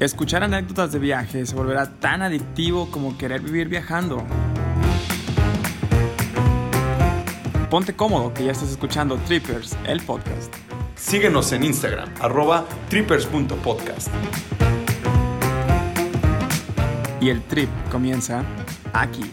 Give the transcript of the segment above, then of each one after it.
Escuchar anécdotas de viaje se volverá tan adictivo como querer vivir viajando. Ponte cómodo que ya estás escuchando Trippers, el podcast. Síguenos en Instagram, arroba trippers.podcast. Y el trip comienza aquí.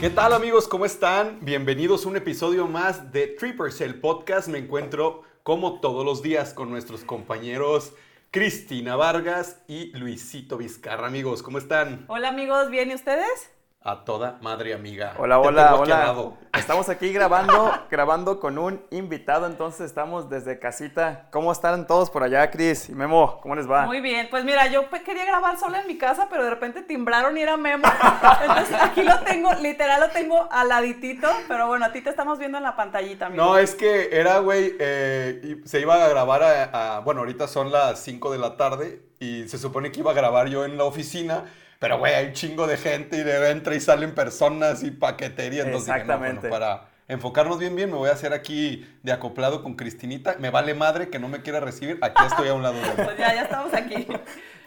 ¿Qué tal amigos? ¿Cómo están? Bienvenidos a un episodio más de Trippers, el podcast. Me encuentro como todos los días con nuestros compañeros Cristina Vargas y Luisito Vizcarra. Amigos, ¿cómo están? Hola amigos, ¿bien y ustedes? A toda madre amiga. Hola, hola, hola. Estamos aquí grabando, grabando con un invitado, entonces estamos desde casita. ¿Cómo están todos por allá, Cris y Memo? ¿Cómo les va? Muy bien, pues mira, yo quería grabar sola en mi casa, pero de repente timbraron y era Memo. Entonces aquí lo tengo, literal lo tengo al laditito, pero bueno, a ti te estamos viendo en la pantallita, amigo. No, es que era, güey, eh, se iba a grabar a, a- Bueno, ahorita son las 5 de la tarde y se supone que iba a grabar yo en la oficina. Pero, güey, hay un chingo de gente y de entra y salen personas y paquetería. Entonces dije, no, bueno, Exactamente. para enfocarnos bien, bien, me voy a hacer aquí de acoplado con Cristinita. Me vale madre que no me quiera recibir. Aquí estoy a un lado de él. Pues ya, ya estamos aquí.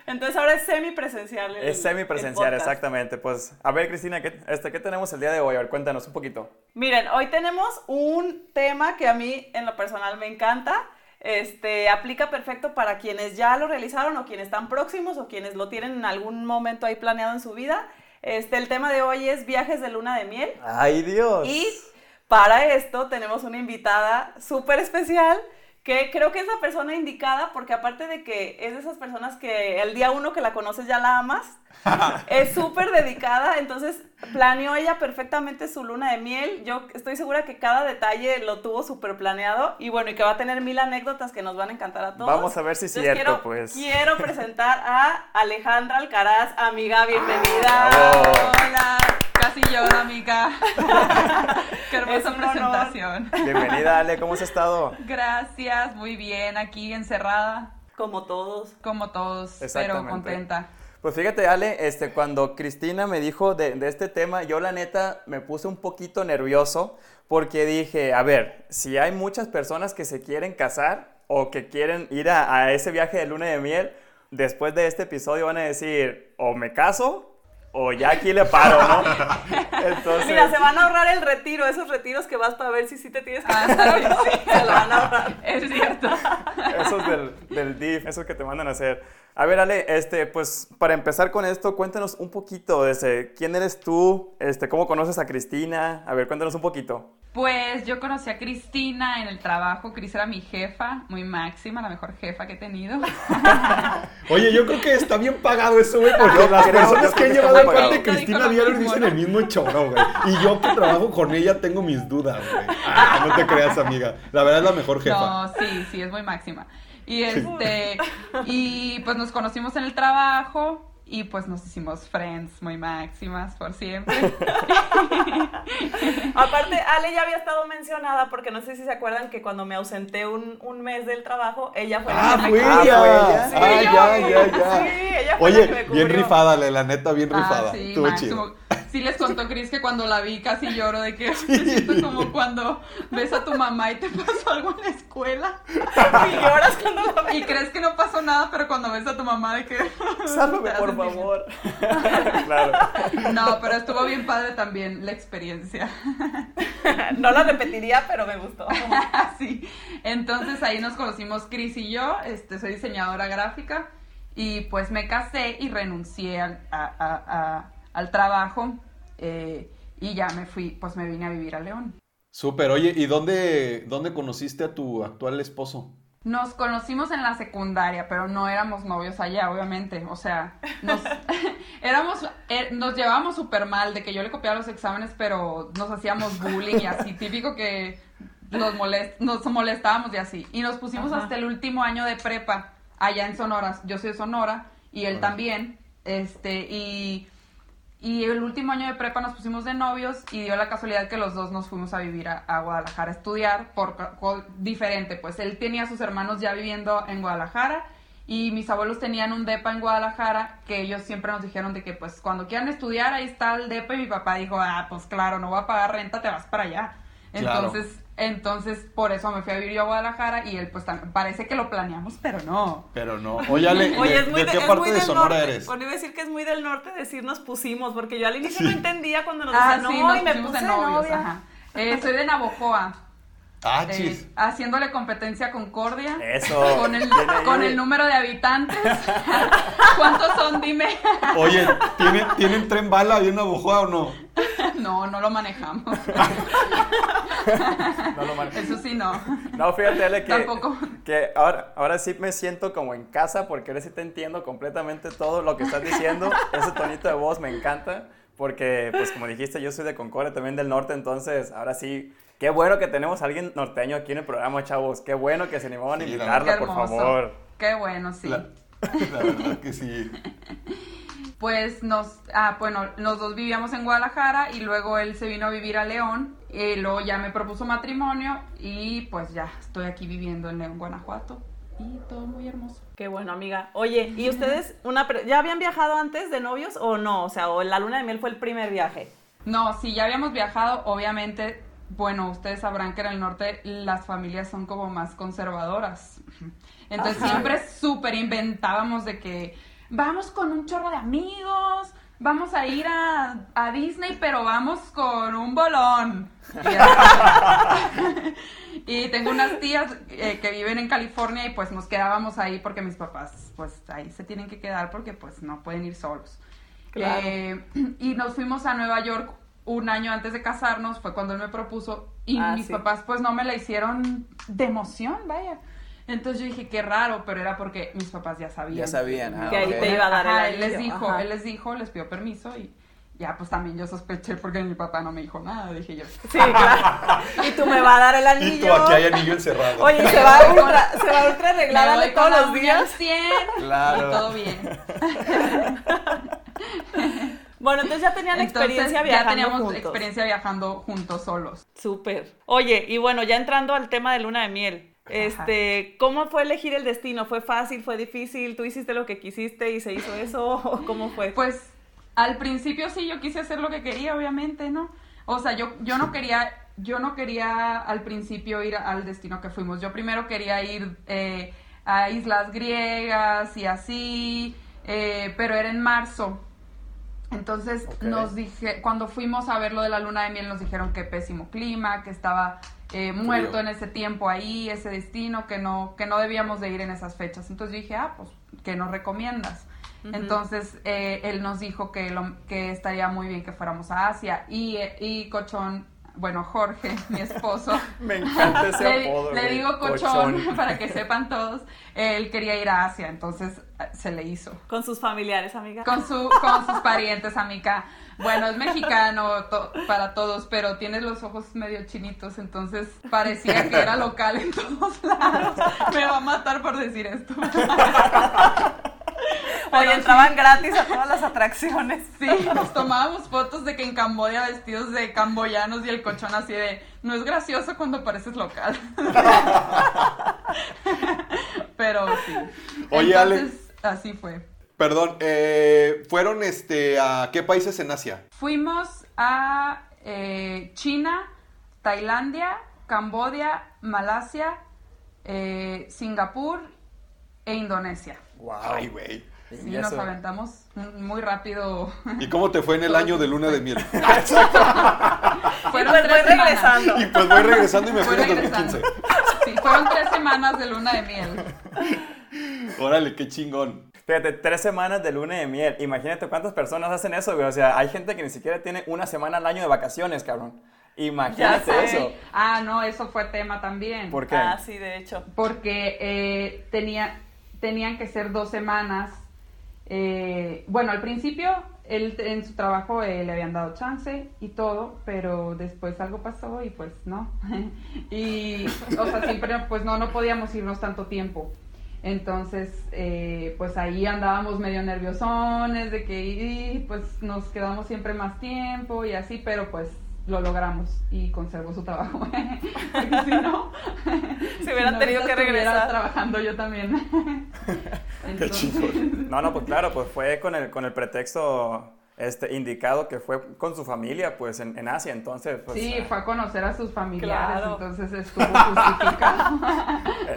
Entonces ahora es semipresencial. el- Es semipresencial, el exactamente. Pues, a ver, Cristina, ¿qué, este, ¿qué tenemos el día de hoy? A ver, cuéntanos un poquito. Miren, hoy tenemos un tema que a mí en lo personal me encanta. Este aplica perfecto para quienes ya lo realizaron o quienes están próximos o quienes lo tienen en algún momento ahí planeado en su vida. Este, el tema de hoy es viajes de luna de miel. ¡Ay, Dios! Y para esto tenemos una invitada súper especial que creo que es la persona indicada porque aparte de que es de esas personas que el día uno que la conoces ya la amas, es súper dedicada, entonces planeó ella perfectamente su luna de miel. Yo estoy segura que cada detalle lo tuvo súper planeado y bueno, y que va a tener mil anécdotas que nos van a encantar a todos. Vamos a ver si es Entonces, cierto, quiero, pues. Quiero presentar a Alejandra Alcaraz, amiga, bienvenida. Bravo. Hola, casi lloro, amiga. Qué hermosa honor. presentación. Bienvenida, Ale, ¿cómo has estado? Gracias, muy bien, aquí encerrada, Como todos. como todos, pero contenta. Pues fíjate, Ale, este, cuando Cristina me dijo de, de este tema, yo la neta me puse un poquito nervioso porque dije, a ver, si hay muchas personas que se quieren casar o que quieren ir a, a ese viaje de luna de miel, después de este episodio van a decir, o me caso o ya aquí le paro, ¿no? Entonces, Mira, se van a ahorrar el retiro, esos retiros que vas para ver si sí te tienes que casar o no, sí. se lo van a ahorrar. Es cierto. esos del, del DIF, esos que te mandan a hacer. A ver, Ale, este, pues para empezar con esto, cuéntanos un poquito de ese, quién eres tú, este, cómo conoces a Cristina, a ver, cuéntanos un poquito. Pues yo conocí a Cristina en el trabajo. Cris era mi jefa, muy máxima, la mejor jefa que he tenido. Oye, yo creo que está bien pagado eso, güey, porque Yo las creo, personas que que llevado cuate de. Cristina mismo, dicen el mismo choro, güey. Y yo que trabajo con ella tengo mis dudas, güey. Ah, no te creas, amiga. La verdad es la mejor jefa. No, sí, sí, es muy máxima. Y este, y pues nos conocimos en el trabajo y pues nos hicimos friends muy máximas por siempre. Aparte, Ale ya había estado mencionada porque no sé si se acuerdan que cuando me ausenté un, un mes del trabajo, ella fue Ah, la que fue me Ah, ella. fue ella. Ah, Sí, ya, yo. ya, ya. Sí, ella fue Oye, la que me bien rifada, le, la neta, bien Ah, rifada. sí, Estuvo máximo. chido. Sí les contó Cris que cuando la vi casi lloro de que me siento como cuando ves a tu mamá y te pasó algo en la escuela Y lloras cuando la ves. y crees que no pasó nada, pero cuando ves a tu mamá de que... Sálvame, por favor. claro. No, pero estuvo bien padre también la experiencia. No la repetiría, pero me gustó. Así. Entonces ahí nos conocimos Cris y yo. Este, soy diseñadora gráfica. Y pues me casé y renuncié al, a- a- a- al trabajo. Eh, y ya me fui, pues me vine a vivir a León. Súper, oye, ¿y dónde, dónde conociste a tu actual esposo? Nos conocimos en la secundaria, pero no éramos novios allá, obviamente. O sea, nos, éramos, eh, nos llevábamos súper mal de que yo le copiaba los exámenes, pero nos hacíamos bullying y así, típico que nos, molest, nos molestábamos y así. Y nos pusimos Ajá. hasta el último año de prepa allá en Sonora. Yo soy de Sonora y él también. Este, y, y el último año de prepa nos pusimos de novios y dio la casualidad que los dos nos fuimos a vivir a, a Guadalajara a estudiar por diferente. Pues él tenía a sus hermanos ya viviendo en Guadalajara y mis abuelos tenían un depa en Guadalajara que ellos siempre nos dijeron de que pues cuando quieran estudiar ahí está el depa y mi papá dijo, ah, pues claro, no voy a pagar renta, te vas para allá. Claro. Entonces Entonces, por eso me fui a vivir yo a Guadalajara y él, pues, parece que lo planeamos, pero no. Pero no. Oye, Ale, Oye, ¿de, es muy, de de- qué es parte muy de del Sonora norte. eres? Bueno, iba a decir que es muy del norte decir nos pusimos, porque yo al inicio no entendía cuando nos Ah, decían, sí, no, nos y me pusimos puse de de novios, novia. ajá. Eh, soy de Navojoa. Ah, eh, haciéndole competencia a Concordia. Eso. Con el, con el número de habitantes. ¿Cuántos son? Dime. Oye, ¿tienen, ¿tienen tren bala ahí en Navojoa o no? No, no lo manejamos. No lo mar- Eso sí, no. No, fíjate, Ale, que, Tampoco. que ahora, ahora sí me siento como en casa porque ahora sí te entiendo completamente todo lo que estás diciendo. Ese tonito de voz me encanta porque, pues como dijiste, yo soy de Concordia, también del norte, entonces ahora sí, qué bueno que tenemos a alguien norteño aquí en el programa, chavos. Qué bueno que se animaban a Sí, invitarla, por hermoso. favor. Qué bueno, sí. La, la verdad que sí. Pues nos, ah, bueno, los dos vivíamos en Guadalajara y luego él se vino a vivir a León. Y luego ya me propuso matrimonio y pues ya estoy aquí viviendo en León, Guanajuato. Y todo muy hermoso. Qué bueno, amiga. Oye, ¿y ustedes una pre- ya habían viajado antes de novios o no? O sea, o la luna de miel fue el primer viaje. No, si ya habíamos viajado, obviamente, bueno, ustedes sabrán que en el norte las familias son como más conservadoras. Entonces Ajá. siempre súper inventábamos de que vamos con un chorro de amigos, vamos a ir a, a Disney, pero vamos con un bolón. Y tengo unas tías eh, que viven en California y pues nos quedábamos ahí porque mis papás pues ahí se tienen que quedar porque pues no pueden ir solos. Claro. Eh, y nos fuimos a Nueva York un año antes de casarnos, fue cuando él me propuso, y Ah, mis sí. papás pues no me la hicieron de emoción, vaya. Entonces yo dije, qué raro, pero era porque mis papás ya sabían. Ya sabían, ah, Que ahí te iba a dar el Ajá, él les dijo, ajá. él les dijo, les pidió permiso y ya pues también yo sospeché porque mi papá no me dijo nada, dije yo. Sí, claro. y tú me va a dar el Y anillo. tú aquí hay anillo encerrado. Oye, ¿y se va ultra, se va ultra arreglada de todos los días. al 100 Claro. y todo bien. Bueno, entonces ya tenían Entonces, experiencia ya viajando teníamos juntos. experiencia viajando juntos solos. Súper. Oye, y bueno, ya entrando al tema de luna de miel. Este, ¿cómo fue elegir el destino? ¿Fue fácil? ¿Fue difícil? ¿Tú hiciste lo que quisiste y se hizo eso? ¿O ¿Cómo fue? Pues al principio sí yo quise hacer lo que quería, obviamente, ¿no? O sea, yo, yo no quería, yo no quería al principio ir al destino que fuimos. Yo primero quería ir eh, a islas griegas y así, eh, pero era en marzo. Entonces nos dije, cuando fuimos a ver lo de la luna de miel, nos dijeron que pésimo clima, que estaba eh, muerto Frío. en ese tiempo ahí, ese destino, que no, que no debíamos de ir en esas fechas. Entonces dije, ah, pues, ¿qué nos recomiendas? Entonces eh, él nos dijo que, lo, que estaría muy bien que fuéramos a Asia y, eh, y Cochón, bueno, Jorge, mi esposo, Me encanta ese le, apodo. le güey. digo cochón, para que sepan todos, él quería ir a Asia, entonces eh, se le hizo. Con sus familiares, amiga. Con, su, con sus parientes, amiga. Bueno, es mexicano to- para todos, pero tiene los ojos medio chinitos, entonces parecía que era local en todos lados. Me va a matar por decir esto. Oye, entraban gratis a todas las atracciones. Sí, nos tomábamos fotos de que en Camboya vestidos de camboyanos y el cochón así de, no es gracioso cuando pareces local. Pero sí. Oye, Ale. Entonces, así fue. Perdón, eh, ¿fueron este, a qué países en Asia? Fuimos a eh, China, Tailandia, Camboya, Malasia, eh, Singapur e Indonesia. Wow. Ay, güey. Sí, Y nos aventamos muy rápido. ¿Y cómo te fue en el año de luna de miel? Fueron pues tres voy semanas. regresando. Y pues voy regresando y me fui en el regresando. 2015. Sí, fueron tres semanas de luna de miel. Órale, qué chingón. Fíjate, tres semanas de luna de miel. Imagínate cuántas personas hacen eso, güey. O sea, hay gente que ni siquiera tiene una semana al año de vacaciones, cabrón. Imagínate eso. Ah, no, eso fue tema también. ¿Por qué? Ah, sí, de hecho. Porque eh, tenía, tenían que ser dos semanas. Eh, bueno, al principio él en su trabajo eh, le habían dado chance y todo, pero después algo pasó y pues no. y, o sea, siempre pues no, no podíamos irnos tanto tiempo. Entonces, eh, pues ahí andábamos medio nerviosones de que pues nos quedamos siempre más tiempo y así, pero pues lo logramos y conservó su trabajo. Porque si no, Se hubieran no, tenido que regresar. trabajando yo también. Qué Entonces, chingón. No, no, pues claro, pues fue con el, con el pretexto este, indicado que fue con su familia, pues, en, en Asia, entonces, pues... sí, ah, fue a conocer a sus familiares, Claro. entonces estuvo justificado.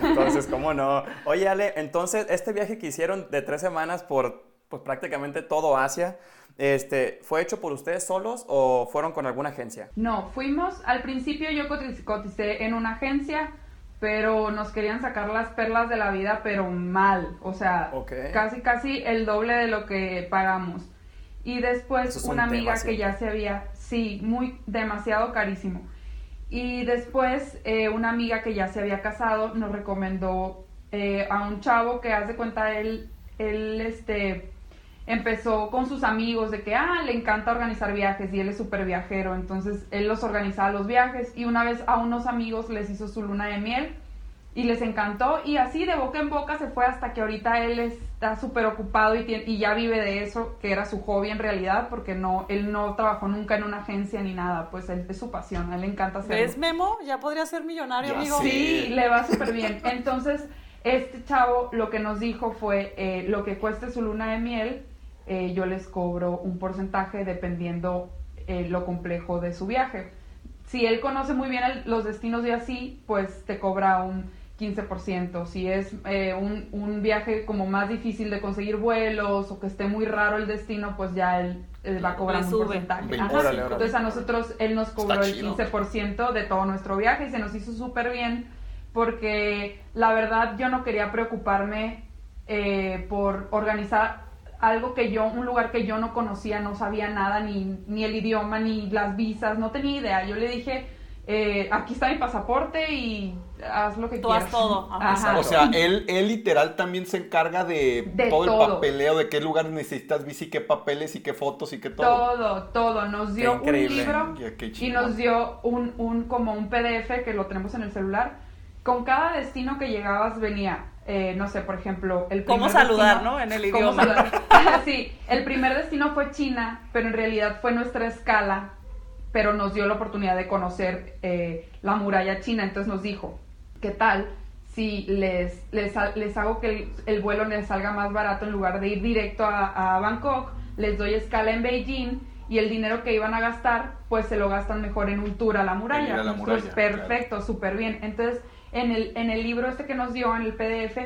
Entonces, ¿cómo no? Oye, Ale, entonces, este viaje que hicieron de tres semanas por, pues, prácticamente todo Asia, este, ¿fue hecho por ustedes solos o fueron con alguna agencia? No, fuimos, al principio yo coticé en una agencia, pero nos querían sacar las perlas de la vida, pero mal, o sea, casi, casi el doble de lo que pagamos. Y después un una amiga tema que ya se había, sí, muy, demasiado carísimo. Y después eh, una amiga que ya se había casado nos recomendó eh, a un chavo que hace cuenta él, él este, empezó con sus amigos de que, ah, le encanta organizar viajes y él es súper viajero, entonces él los organizaba los viajes y una vez a unos amigos les hizo su luna de miel y les encantó y así de boca en boca se fue hasta que ahorita él está súper ocupado y, tiene- y ya vive de eso, que era su hobby en realidad, porque no, él no trabajó nunca en una agencia ni nada, pues él, es su pasión, a él le encanta hacerlo. ¿Ves, Memo? Ya podría ser millonario, Ya amigo. Sí, le va súper bien. Entonces, este chavo lo que nos dijo fue, eh, lo que cueste su luna de miel, eh, yo les cobro un porcentaje dependiendo eh, lo complejo de su viaje. Si él conoce muy bien el- los destinos y así, pues te cobra un 15%. Si es eh, un, un viaje como más difícil de conseguir vuelos o que esté muy raro el destino, pues ya él, él va a cobrar un porcentaje. Órale, Ajá. órale. Entonces a nosotros él nos cobró el chido. 15% de todo nuestro viaje y se nos hizo súper bien porque la verdad yo no quería preocuparme eh, por organizar algo que yo, un lugar que yo no conocía, no sabía nada, ni, ni el idioma, ni las visas, no tenía idea. Yo le dije, eh, aquí está mi pasaporte y haz lo que Tú quieras. haz todo. Ajá. Ajá. O sea, él, él literal también se encarga de, De todo el todo. papeleo, de qué lugares necesitas bici, qué papeles y qué fotos y qué todo. Todo, todo. Nos dio un libro y nos dio un, un como un PDF que lo tenemos en el celular. Con cada destino que llegabas venía, eh, no sé, por ejemplo, el ¿Cómo primer saludar, destino- no? En el ¿Cómo idioma. saludar? sí, el primer destino fue China, pero en realidad fue nuestra escala, pero nos dio la oportunidad de conocer eh, la muralla china. Entonces nos dijo, ¿qué tal si les, les, les hago que el, el vuelo les salga más barato en lugar de ir directo a, a Bangkok? Les doy escala en Beijing y el dinero que iban a gastar, pues se lo gastan mejor en un tour a la a muralla, perfecto, súper bien. Entonces, en el, en el libro este que nos dio, en el PDF,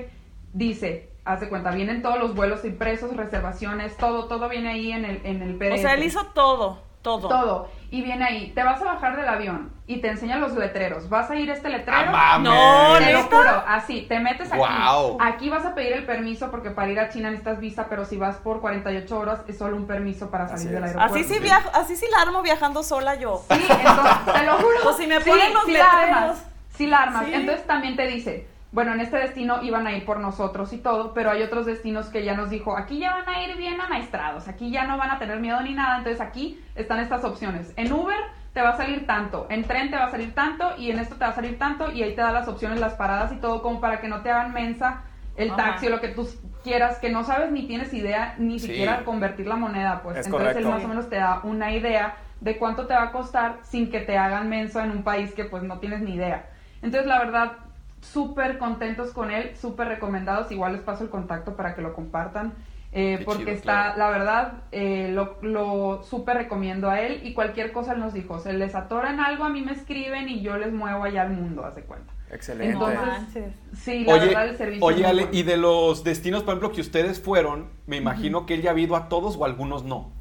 dice, haz de cuenta, vienen todos los vuelos impresos, reservaciones, todo, todo viene ahí en el, en el PDF. O sea, él hizo todo, todo. todo. Y viene ahí, te vas a bajar del avión y te enseña los letreros. Vas a ir a este letrero. ¡Ah! No, Te lo juro, así, te metes aquí. Guau. Aquí vas a pedir el permiso porque para ir a China necesitas visa, pero si vas por 48 horas es solo un permiso para salir Así del aeropuerto. Así sí viajo, así sí la armo viajando sola yo. Sí, entonces, te lo juro. Pues si me Sí, ponen los sí la letreros. Sí la armas. Sí. Entonces también te dice, bueno, en este destino iban a ir por nosotros y todo, pero hay otros destinos que ya nos dijo, aquí ya van a ir bien amaestrados, aquí ya no van a tener miedo ni nada, entonces aquí están estas opciones. En Uber te va a salir tanto, en tren te va a salir tanto y en esto te va a salir tanto y ahí te da las opciones, las paradas y todo como para que no te hagan mensa el Ajá. taxi o lo que tú quieras, que no sabes ni tienes idea ni Sí. siquiera convertir la moneda, pues Es entonces él más o menos te da una idea de cuánto te va a costar sin que te hagan menso en un país que pues no tienes ni idea. Entonces la verdad, súper contentos con él, súper recomendados, igual les paso el contacto para que lo compartan. eh, porque chido, está, claro. la verdad, eh, lo, lo súper recomiendo a él y cualquier cosa él nos dijo, se les atoran algo, a mí me escriben y yo les muevo allá al mundo, haz de cuenta. Excelente. Entonces, No. Sí, la Oye, verdad el servicio. oye es muy Ale, bueno. y de los destinos, por ejemplo, que ustedes fueron, me imagino que él ya ha ido a todos o algunos no.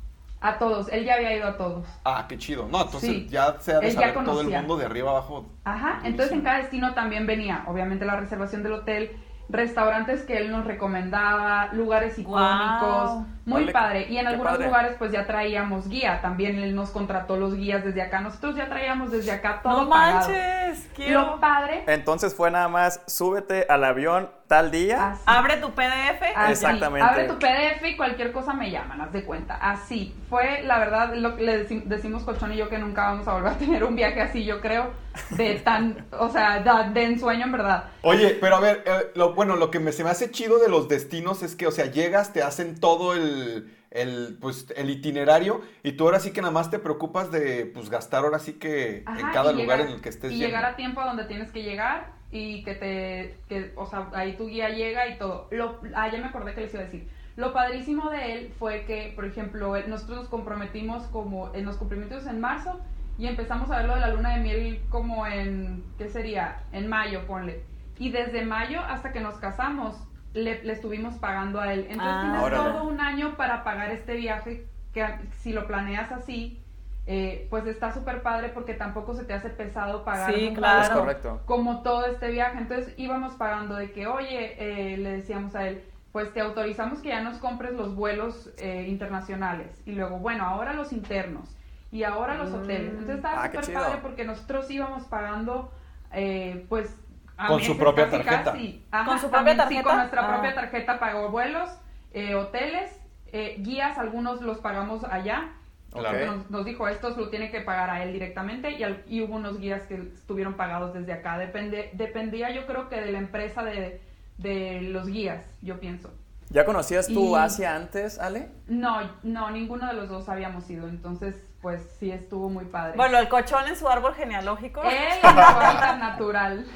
A todos, él ya había ido a todos. Ah, qué chido. No, entonces Sí. ya se ha de Él ya saber todo el conocía. mundo de arriba abajo. Ajá, entonces en cada destino también venía, obviamente, la reservación del hotel, restaurantes que él nos recomendaba, lugares icónicos. Muy padre. Y en algunos padre. lugares pues ya traíamos guía, también él nos contrató los guías desde acá, nosotros ya traíamos desde acá todo No pagado. manches, quiero. Lo padre, Entonces fue nada más, súbete al avión tal día. así. Abre tu PDF. Así, Exactamente. Abre tu PDF y cualquier cosa me llaman, haz de cuenta. Así. Fue, la verdad, lo que le deci- decimos Colchón y yo que nunca vamos a volver a tener un viaje así, yo creo, de tan, o sea, de, de ensueño en verdad. Oye, pero a ver, eh, lo, bueno, lo que me, se me hace chido de los destinos es que, o sea, llegas, te hacen todo el, el, pues, el itinerario y tú ahora sí que nada más te preocupas de, pues, gastar ahora sí que en Ajá, cada y lugar llegar- en el que estés Y yendo. llegar a tiempo a donde tienes que llegar y que te, que, o sea, ahí tu guía llega y todo. Lo, ah, ya me acordé que les iba a decir. Lo padrísimo de él fue que, por ejemplo, él- nosotros nos comprometimos como, nos comprometimos en marzo y empezamos a ver lo de la luna de miel como en, ¿qué sería? En mayo, ponle. Y desde mayo hasta que nos casamos, le, le estuvimos pagando a él. Entonces Ah, tienes órale. todo un año para pagar este viaje, que si lo planeas así, eh, pues está súper padre porque tampoco se te hace pesado pagar Sí, un claro. Es pago correcto. como todo este viaje. Entonces íbamos pagando de que, oye, eh, le decíamos a él, pues te autorizamos que ya nos compres los vuelos eh, internacionales. Y luego, bueno, ahora los internos. Y ahora los hoteles. Entonces estaba Ah, súper padre porque nosotros íbamos pagando, eh, pues... a Con su meses propia casi, tarjeta. casi. Ajá, ¿Con su propia también, Sí, tarjeta? con nuestra Ah. propia tarjeta pagó vuelos, eh, hoteles, eh, guías, algunos los pagamos allá. Nos dijo, estos lo tiene que pagar a él directamente y, al- y hubo unos guías que estuvieron pagados desde acá. Depende, dependía yo creo que de la empresa de, de los guías, yo pienso. ¿Ya conocías tú Y- Asia antes, Ale? No, no, ninguno de los dos habíamos ido, entonces pues sí estuvo muy padre. Bueno, el cochón en su árbol genealógico. él en su hábitat natural.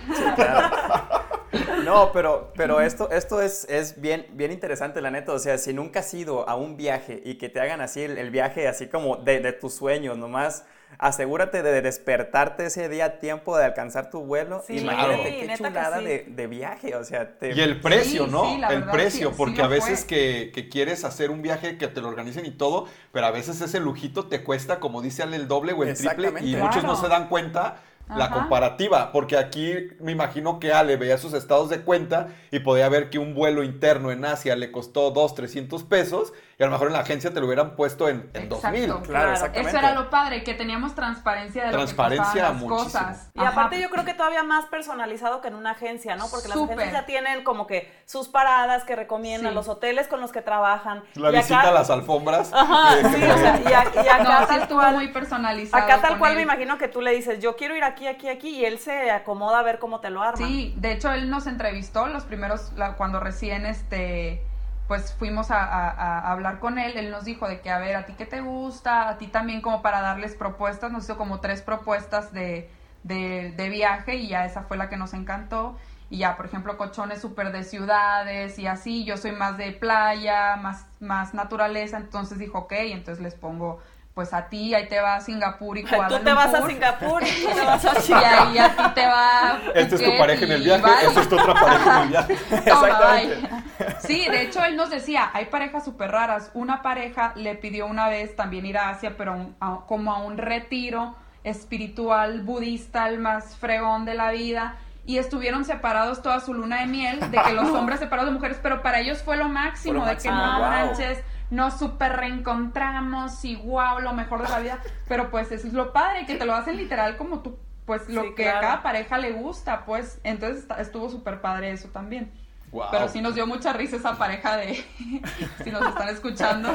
No, pero, pero esto, esto es, es bien, bien interesante, la neta. O sea, si nunca has ido a un viaje y que te hagan así el, el viaje así como de, de tus sueños, nomás asegúrate de despertarte ese día a tiempo de alcanzar tu vuelo. Sí, Imagínate claro. qué chulada sí. de, de viaje. O sea, te... Y el precio, Sí, ¿no? sí, la el precio, porque a veces que, que quieres hacer un viaje que te lo organicen y todo, pero a veces ese lujito te cuesta, como dice Ale, el doble o el triple, y muchos no se dan cuenta la Ajá. comparativa, porque aquí me imagino que Ale veía sus estados de cuenta y podía ver que un vuelo interno en Asia le costó 2, 300 pesos y a lo mejor en la agencia te lo hubieran puesto en, en Exacto. 2000. Claro, Claro. exactamente. Eso era lo padre, que teníamos transparencia de Transparencia lo que las cosas. Y aparte yo creo que todavía más personalizado que en una agencia, ¿no? Porque las Súper. agencias ya tienen como que sus paradas que recomiendan, Sí. los hoteles con los que trabajan. La Y visita acá- a las alfombras. Ajá, eh, sí, o sea, y, a- y acá No, sí tal estuvo cual, muy personalizado. acá tal cual él. me imagino que tú le dices, yo quiero ir aquí, aquí, aquí, y él se acomoda a ver cómo te lo arma. Sí, de hecho él nos entrevistó los primeros, la- cuando recién este, pues fuimos a, a- hablar con él, él nos dijo de que, a ver, a ti qué te gusta, a ti también como para darles propuestas, nos hizo como tres propuestas de, de, de viaje y ya esa fue la que nos encantó. Y ya, por ejemplo, Cochón es súper de ciudades y así, yo soy más de playa, más, más naturaleza, entonces dijo, ok, entonces les pongo, pues a ti, ahí te va a Singapur y Kuala Tú te vas a. Singapur y tú te vas a Y Chicago. ahí a ti te va. Esta es tu pareja en el y viaje, esta es tu otra pareja en el viaje. Toma, Exactamente. bye. Sí, de hecho él nos decía, hay parejas súper raras. Una pareja le pidió una vez también ir a Asia, pero a un- a- como a un retiro espiritual budista, el más fregón de la vida. Y estuvieron separados toda su luna de miel, de que los hombres separados de mujeres, pero para ellos fue lo máximo, Fue lo de que no wow. manches, nos super reencontramos y wow, lo mejor de la vida. Pero pues eso es lo padre, que te lo hacen literal como tú, pues lo Sí, que claro. a cada pareja le gusta, pues. Entonces estuvo súper padre eso también. Wow. Pero sí nos dio mucha risa esa pareja de, si nos están escuchando,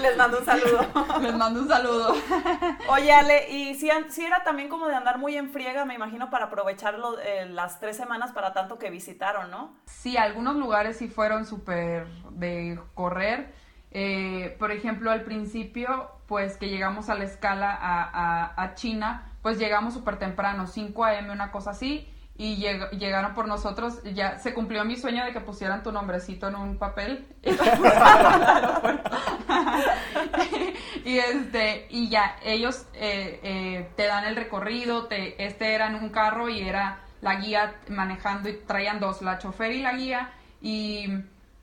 Les mando un saludo. les mando un saludo. Oye, Ale, y si, si era también como de andar muy en friega, me imagino, para aprovechar lo- eh, las tres semanas para tanto que visitaron, ¿no? Sí, algunos lugares sí fueron súper de correr. Eh, por ejemplo, al principio, pues que llegamos a la escala a, a- a China, pues llegamos súper temprano, 5 a.m., una cosa así, y lleg- llegaron por nosotros. Ya se cumplió mi sueño de que pusieran tu nombrecito en un papel. y este y ya ellos eh, eh, te dan el recorrido te este era en un carro y era la guía manejando y traían dos la chofer y la guía y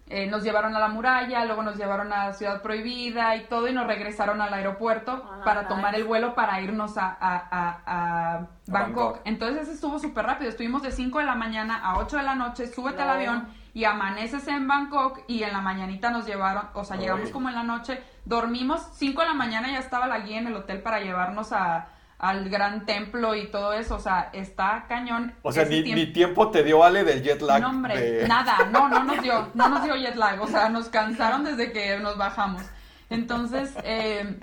eh, nos llevaron a la muralla luego nos llevaron a la ciudad prohibida y todo y nos regresaron al aeropuerto Ah, para nice. tomar el vuelo para irnos a, a, a- a Bangkok. Bangkok. entonces estuvo súper rápido estuvimos de 5 de la mañana a 8 de la noche súbete al avión y amaneces en Bangkok y en la mañanita nos llevaron, o sea, llegamos Uy. como en la noche, dormimos, 5 de la mañana ya estaba la guía en el hotel para llevarnos a, al gran templo y todo eso, o sea, está cañón. O sea, ni, tiempo. ni tiempo te dio Ale del jet lag. No, hombre, de- nada, no, no nos dio, no nos dio jet lag, o sea, nos cansaron desde que nos bajamos. Entonces, eh,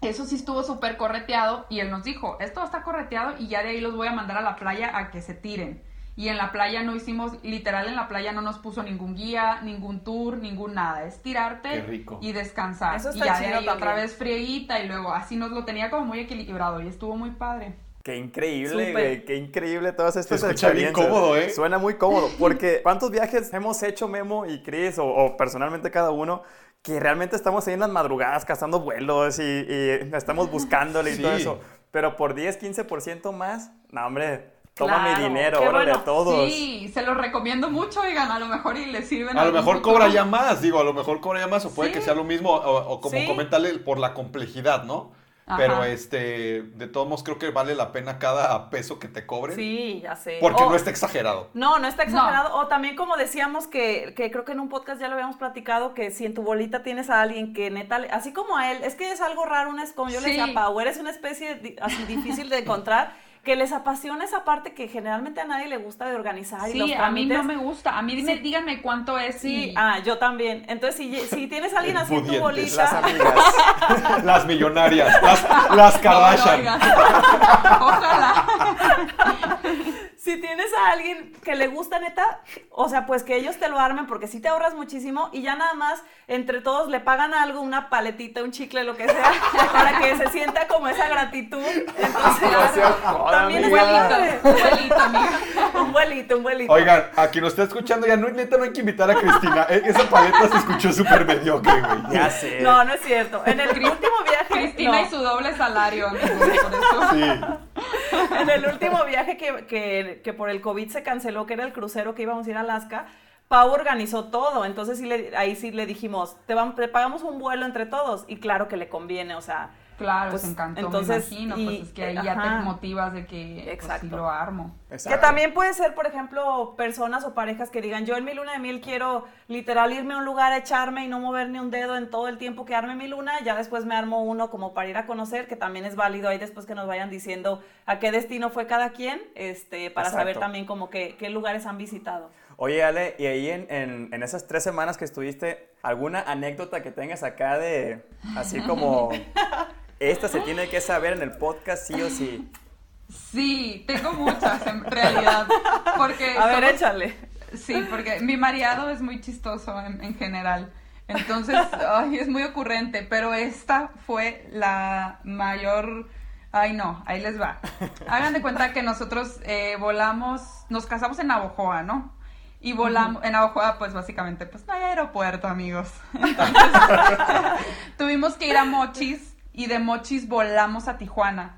eso sí estuvo súper correteado y él nos dijo, esto está correteado y ya de ahí los voy a mandar a la playa a que se tiren. Y en la playa no hicimos, literal en la playa no nos puso ningún guía, ningún tour, ningún nada. Es tirarte Qué rico. y descansar. Eso y está ya de ahí otra vez frieguita y luego así nos lo tenía como muy equilibrado y estuvo muy padre. Qué increíble, güey. Qué increíble todas estas Se escucha bien cómodo, ¿eh? Suena muy cómodo. Porque ¿cuántos viajes hemos hecho Memo y Chris o, o personalmente cada uno? Que realmente estamos ahí en las madrugadas cazando vuelos y, y estamos buscándole y Sí. todo eso. Pero por 10, 15% más, no, hombre, toma Claro, mi dinero, órale bueno. a todos. Sí, se los recomiendo mucho, oigan, a lo mejor y les sirven. A lo algún mejor futuro. cobra ya más, digo, a lo mejor cobra ya más, o puede Sí. que sea lo mismo, o, o como Sí. comentarle por la complejidad, ¿no? Ajá. Pero este, de todos modos creo que vale la pena cada peso que te cobren. Sí, ya sé. Porque O- no está exagerado. No, no está exagerado. O también como decíamos que, que creo que en un podcast ya lo habíamos platicado, que si en tu bolita tienes a alguien que neta, le- así como a él, es que es algo raro, una, como yo le decía a Pau, eres una especie así difícil de encontrar, que les apasiona esa parte que generalmente a nadie le gusta de organizar y los Sí, a mí no me gusta. A mí dime, Sí. díganme cuánto es. Sí, y- ah, yo también. Entonces, si, si tienes a alguien así en tu. Las bolita, amigas. Las millonarias, las, las No, Kardashian. Ojalá. Si tienes a alguien que le gusta neta, o sea, pues que ellos te lo armen porque sí te ahorras muchísimo y ya nada más entre todos le pagan algo, una paletita, un chicle, lo que sea, para que se sienta como esa gratitud. Entonces, No joda, también es amiga. padre. Un vuelito, amiga. un vuelito, un vuelito. Oigan, a quien nos está escuchando ya no, neta no hay que invitar a Cristina. E- Esa paleta se escuchó súper mediocre, güey. Ya sé. No, no es cierto. En el último viaje. Cristina no. y su doble salario, amigos, por eso. Sí. En el último viaje que, que, que por el COVID se canceló, que era el crucero que íbamos a ir a Alaska, Pau organizó todo. Entonces sí le- ahí sí le dijimos, te, van, te pagamos un vuelo entre todos. Y claro que le conviene, o sea. Claro, Pues, se encantó, entonces, me imagino. y- pues es que ahí ya te ajá. motivas de que pues, Exacto. sí lo armo. Que Exacto. también puede ser, por ejemplo, personas o parejas que digan, yo en mi luna de miel quiero literal irme a un lugar a echarme y no mover ni un dedo en todo el tiempo que arme mi luna, ya después me armo uno como para ir a conocer, que también es válido ahí después que nos vayan diciendo a qué destino fue cada quien, este, para saber Exacto. también como que, qué lugares han visitado. Oye, Ale, y ahí en, en, en esas tres semanas que estuviste, ¿alguna anécdota que tengas acá de, así como, esta se tiene que saber en el podcast sí o sí? Sí, tengo muchas en realidad. Porque A ver, somos- échale. Sí, porque mi mareado es muy chistoso en, en general. Entonces, ay, es muy ocurrente, pero esta fue la mayor... Ay, no, ahí les va. Hagan de cuenta que nosotros eh, volamos, nos casamos en Navojoa, ¿no? Y volamos, en Navojoa, pues básicamente, pues no hay aeropuerto, amigos. Entonces, tuvimos que ir a Mochis y de Mochis volamos a Tijuana.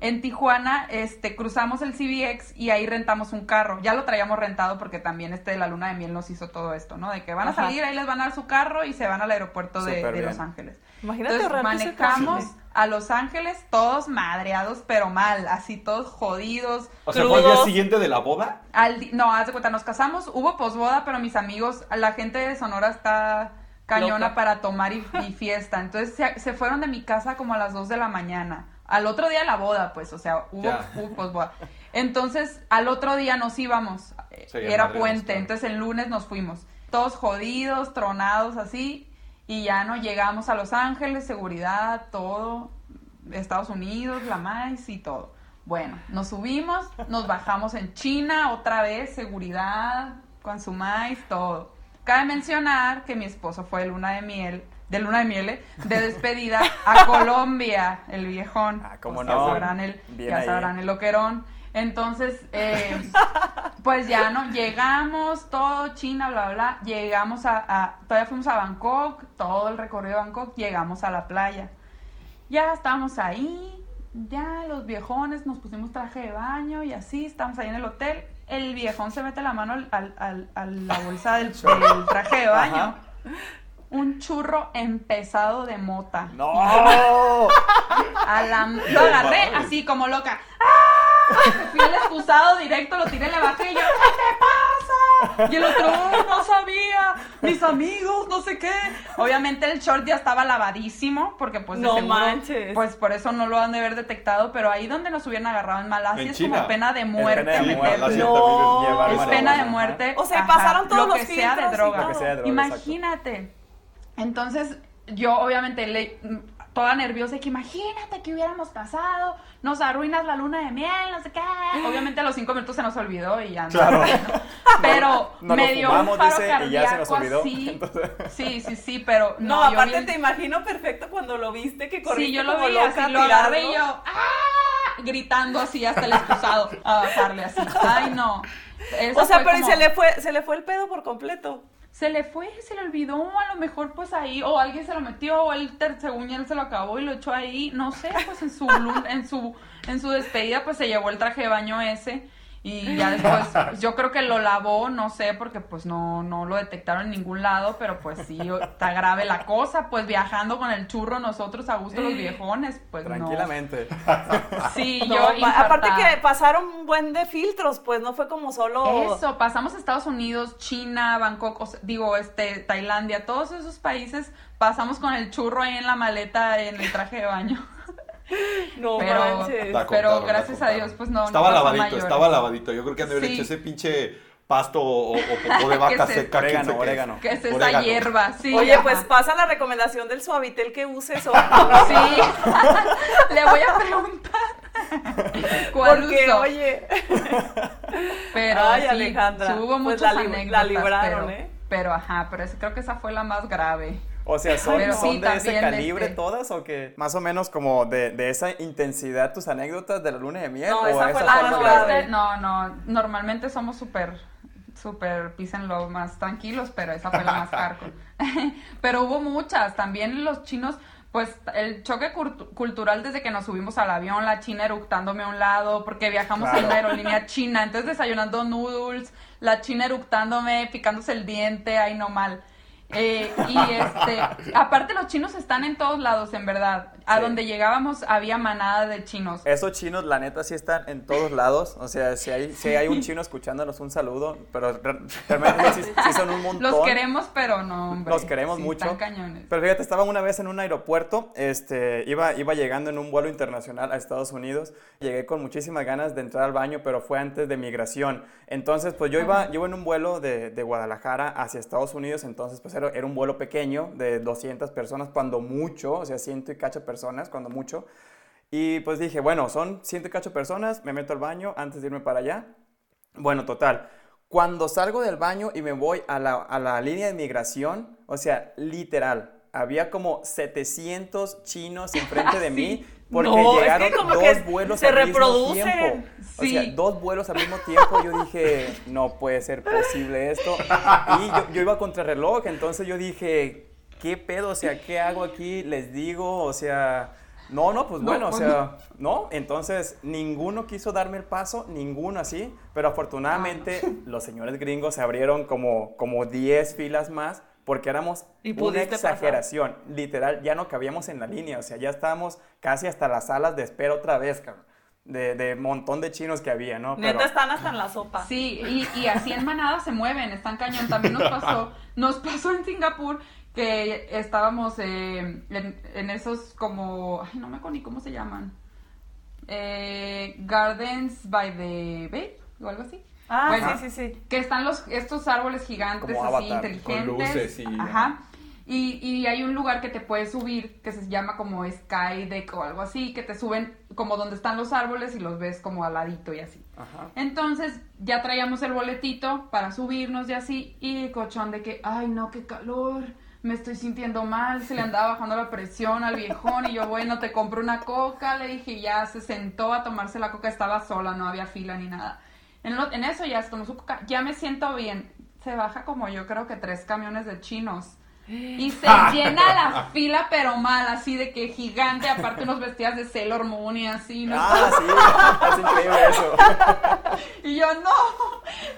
En Tijuana, este, cruzamos el CBX y ahí rentamos un carro. Ya lo traíamos rentado porque también este de la luna de miel nos hizo todo esto, ¿no? De que van a salir, ahí les van a dar su carro y se van al aeropuerto de. Los Ángeles. Imagínate Entonces manejamos a Los Ángeles todos madreados, pero mal, así todos jodidos. O sea, ¿fue el día siguiente de la boda? Al di- no, haz de cuenta, nos casamos, hubo posboda, pero mis amigos, la gente de Sonora está cañona Loca. para tomar y, y fiesta. Entonces se, se fueron de mi casa como a las 2 de la mañana. Al otro día la boda, pues, o sea, hubo, hubo posboda. Entonces, al otro día nos íbamos. Sí, Era puente, entonces el lunes nos fuimos. Todos jodidos, tronados, así. Y ya no llegamos a Los Ángeles, seguridad, todo. Estados Unidos, la MAIS y todo. Bueno, nos subimos, nos bajamos en China, otra vez, seguridad, con su maíz, todo. Cabe mencionar que mi esposo fue de luna de miel, de luna de miel, de despedida a Colombia, el viejón. Ah, cómo Pues no. Ya sabrán el, Bien ya ahí. sabrán el loquerón. Entonces, eh, pues ya no, llegamos, todo China, bla, bla, bla, llegamos a, a- todavía fuimos a Bangkok, todo el recorrido de Bangkok, llegamos a la playa. Ya estábamos ahí, ya los viejones nos pusimos traje de baño y así, estamos ahí en el hotel. El viejón se mete la mano al, al- al- a la bolsa del, del traje de baño. Ajá. Un churro empezado de mota. ¡No! A la- lo agarré así como loca. ¡Ah! Fui al excusado directo, lo tiré, le bajé y yo. Y el otro, "Ay, no sabía, mis amigos, no sé qué. Obviamente el short ya estaba lavadísimo, porque pues de No seguro, manches. pues por eso no lo han de haber detectado, pero ahí donde nos hubieran agarrado en Malasia En es China. como pena de Es muerte. pena de Sí, muerte. No. es Es pena de muerte. O sea, Ajá, pasaron todos lo los que sea de droga. Lo que sea de droga, Imagínate. Entonces, yo obviamente le toda nerviosa que imagínate que hubiéramos pasado, nos arruinas la luna de miel, no sé qué. Obviamente a los cinco minutos se nos olvidó y ya no. Claro. Pero No me dio fumamos, un paro dice, cardíaco y ya se nos olvidó. así. Entonces- Sí, sí, sí, pero No, no, yo aparte te imagino perfecto cuando lo viste que corriste Sí, yo lo como vi loca así, lo agarré y yo, ¡ah! gritando así hasta el excusado a bajarle así. Ay, no. Eso O sea, pero ¿y se le fue, se le fue el pedo por completo. Se le fue, se le olvidó, a lo mejor pues ahí, o alguien se lo metió, o él, según él se lo acabó y lo echó ahí, no sé, pues en su, en su, en su despedida pues se llevó el traje de baño ese y ya después yo creo que lo lavó, no sé, porque pues no, no lo detectaron en ningún lado, pero pues sí, está grave la cosa, pues viajando con el churro nosotros a gusto los viejones, pues no. Tranquilamente. Sí, No, yo pa- aparte que pasaron un buen de filtros, pues no fue como solo. Eso, pasamos a Estados Unidos, China, Bangkok, o sea, digo, este, Tailandia, todos esos países pasamos con el churro ahí en la maleta en el traje de baño. No pero- manches. La Pero contaron, la gracias a. Dios, pues, no, Estaba lavadito, estaba lavadito. Yo creo que han de haber Sí. hecho ese pinche pasto o, o de vaca seca. Orégano. Que es esa Orégano. hierba, sí. Oye, ajá. pues pasa la recomendación del suavitel que uses o Sí, le voy a preguntar cuál porque, oye, Pero Ay, sí, Alejandra, hubo pues muchas la lib- la anécdotas, libraron, pero, ¿eh? pero ajá, pero creo que esa fue la más grave. O sea, ¿son, Pero son sí, de ese calibre este- todas o qué? Más o menos como de, de esa intensidad tus anécdotas de la luna de miel. No, o esa fue la grave. No, no, normalmente somos súper, súper peace and love, más tranquilos, pero esa fue la más hardcore. pero hubo muchas, también los chinos, pues el choque cult- cultural desde que nos subimos al avión, la china eructándome a un lado, porque viajamos en una aerolínea china, entonces desayunando noodles, la china eructándome, picándose el diente, ay no mal. Eh, y este, aparte los chinos están en todos lados, en verdad. A Sí. donde llegábamos había manada de chinos. Esos chinos, la neta, sí están en todos lados. O sea, si hay, si hay un chino escuchándonos, un saludo. Pero re- realmente sí, sí son un montón. Los queremos, pero no, hombre. Los queremos Sí, mucho. Están cañones. Pero fíjate, estaba una vez en un aeropuerto, este, iba, iba llegando en un vuelo internacional a Estados Unidos. Llegué con muchísimas ganas de entrar al baño, pero fue antes de migración. Entonces, pues yo iba, yo iba en un vuelo de, de Guadalajara hacia Estados Unidos, entonces pues era, era un vuelo pequeño de 200 personas, cuando mucho, o sea, ciento y cacho personas, cuando mucho. Y pues dije, bueno, son ciento y cacho personas, me meto al baño antes de irme para allá. Bueno, total. Cuando salgo del baño y me voy a la, a la línea de migración, o sea, literal, había como 700 chinos enfrente de mí porque No, es que llegaron como dos que vuelos se al reproducen. mismo tiempo. O sea, Sí. dos vuelos al mismo tiempo. Yo dije, no puede ser posible esto. Y yo, yo iba contra reloj, entonces yo dije, ¿qué pedo? O sea, ¿qué hago aquí? Les digo, o sea, no, no, pues No, bueno, pues o sea, no. Entonces, ninguno quiso darme el paso, ninguno así, pero afortunadamente los señores gringos se abrieron como, como 10 filas más porque éramos Y una pudiste pasar. exageración. Literal, ya no cabíamos en la línea, o sea, ya estábamos casi hasta las salas de espera otra vez, cabrón. De, de montón de chinos que había, ¿no? Neta Pero- están hasta en la sopa. Sí, y, y así en manada se mueven, están cañón. También nos pasó, nos pasó en Singapur que estábamos eh, en, en esos como, ay, no me acuerdo ni cómo se llaman. Eh, Gardens by the Bay o algo así. Ah, Bueno, sí, sí, sí. que están los estos árboles gigantes Como así Avatar, inteligentes. con luces y- Ajá. Y, y hay un lugar que te puedes subir que se llama como Sky Deck o algo así, que te suben como donde están los árboles y los ves como al ladito y así. Ajá. Entonces ya traíamos el boletito para subirnos y así, y el cochón de que, ay no, qué calor, me estoy sintiendo mal, se le andaba bajando la presión al viejón y yo, bueno, te compro una coca, le dije, y ya se sentó a tomarse la coca, estaba sola, no había fila ni nada. En, lo- en eso ya se tomó su coca, ya me siento bien, se baja como yo creo que tres camiones de chinos. Y se llena la fila, pero mal, así de que gigante, aparte unos vestidas de Sailor Moon y así. ¿no? Ah, sí, es increíble eso. Y yo, no.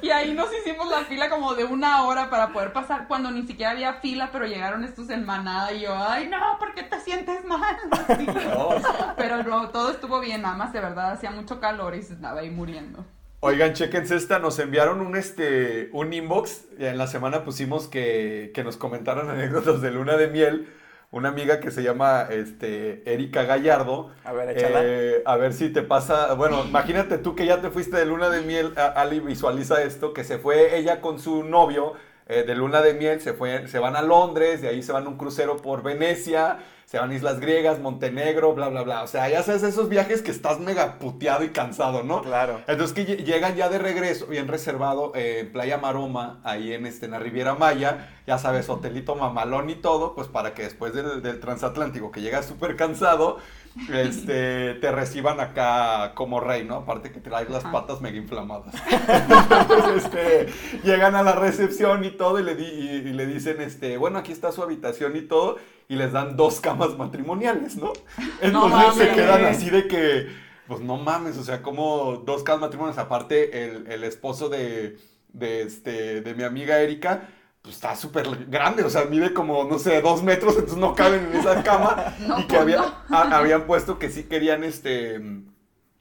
Y ahí nos hicimos la fila como de una hora para poder pasar cuando ni siquiera había fila, pero llegaron estos en manada. Y yo, ay, no, ¿por qué te sientes mal? Así. Pero no, todo estuvo bien, nada más de verdad hacía mucho calor y se estaba ahí muriendo. Oigan, chequense esta, nos enviaron un, este, un inbox, en la semana pusimos que, que nos comentaron anécdotas de luna de miel, una amiga que se llama este, Erika Gallardo. A ver, échala. Eh, a ver si te pasa, bueno, imagínate tú que ya te fuiste de luna de miel, Ali visualiza esto, que se fue ella con su novio eh, de luna de miel, se, fue, se van a Londres, de ahí se van a un crucero por Venecia, se van a Islas Griegas, Montenegro, bla, bla, bla. O sea, ya sabes, esos viajes que estás mega puteado y cansado, ¿no? Claro. Entonces que lle- llegan ya de regreso, bien reservado, eh, en Playa Maroma, ahí en, este, en la Riviera Maya, ya sabes, hotelito mamalón y todo, pues para que después del, del transatlántico, que llegas súper cansado, este, te reciban acá como rey, ¿no? Aparte que traes las patas mega inflamadas. Entonces, este, llegan a la recepción y todo y le, di- y, y le dicen, este, bueno, aquí está su habitación y todo, y les dan dos camas matrimoniales, ¿no? Entonces se mames. quedan así de que, pues no mames, o sea, como dos camas matrimoniales, aparte el, el esposo de, de, este, de mi amiga Erika, pues está súper grande, o sea, mide como, no sé, dos metros, entonces no caben en esa cama. No, y que pues había- no. a- habían puesto que sí querían este